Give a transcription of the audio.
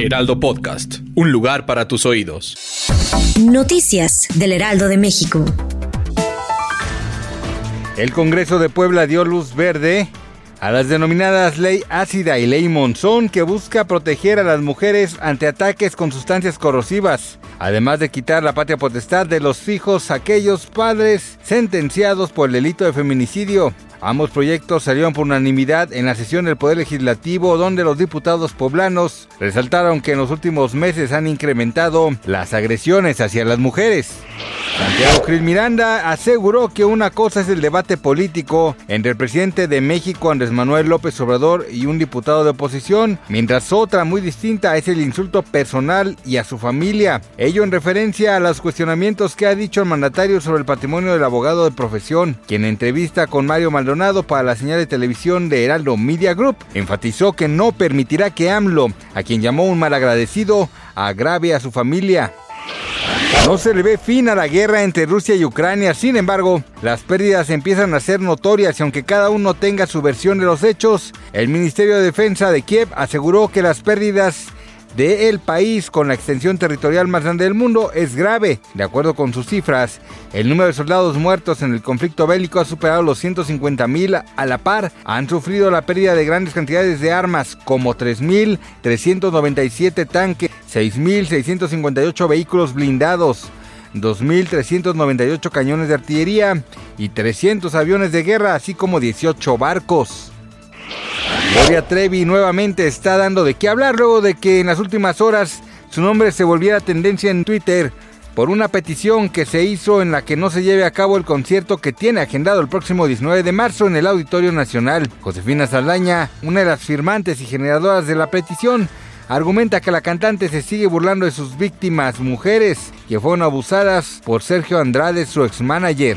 Heraldo Podcast. Un lugar para tus oídos. Noticias del Heraldo de México. El Congreso de Puebla dio luz verde a las denominadas Ley Ácida y Ley Monzón que busca proteger a las mujeres ante ataques con sustancias corrosivas, además de quitar la patria potestad de los hijos aquellos padres sentenciados por el delito de feminicidio. Ambos proyectos salieron por unanimidad en la sesión del Poder Legislativo donde los diputados poblanos resaltaron que en los últimos meses han incrementado las agresiones hacia las mujeres. Santiago Cris Miranda aseguró que una cosa es el debate político entre el presidente de México Andrés Manuel López Obrador y un diputado de oposición, mientras otra muy distinta es el insulto personal y a su familia. Ello en referencia a los cuestionamientos que ha dicho el mandatario sobre el patrimonio del abogado de profesión, quien en entrevista con Mario Maldonado para la señal de televisión de Heraldo Media Group enfatizó que no permitirá que AMLO, a quien llamó un malagradecido, agrave a su familia. No se le ve fin a la guerra entre Rusia y Ucrania, sin embargo, las pérdidas empiezan a ser notorias y aunque cada uno tenga su versión de los hechos, el Ministerio de Defensa de Kiev aseguró que las pérdidas del país con la extensión territorial más grande del mundo es grave. De acuerdo con sus cifras, el número de soldados muertos en el conflicto bélico ha superado los 150 mil a la par. Han sufrido la pérdida de grandes cantidades de armas como 3.397 tanques, 6.658 vehículos blindados. 2.398 cañones de artillería y 300 aviones de guerra, así como 18 barcos. Gloria Trevi nuevamente está dando de qué hablar luego de que en las últimas horas su nombre se volviera tendencia en Twitter por una petición que se hizo en la que no se lleve a cabo el concierto que tiene agendado el próximo 19 de marzo en el Auditorio Nacional. Josefina Saldaña, una de las firmantes y generadoras de la petición, argumenta que la cantante se sigue burlando de sus víctimas, mujeres que fueron abusadas por Sergio Andrade, su ex manager.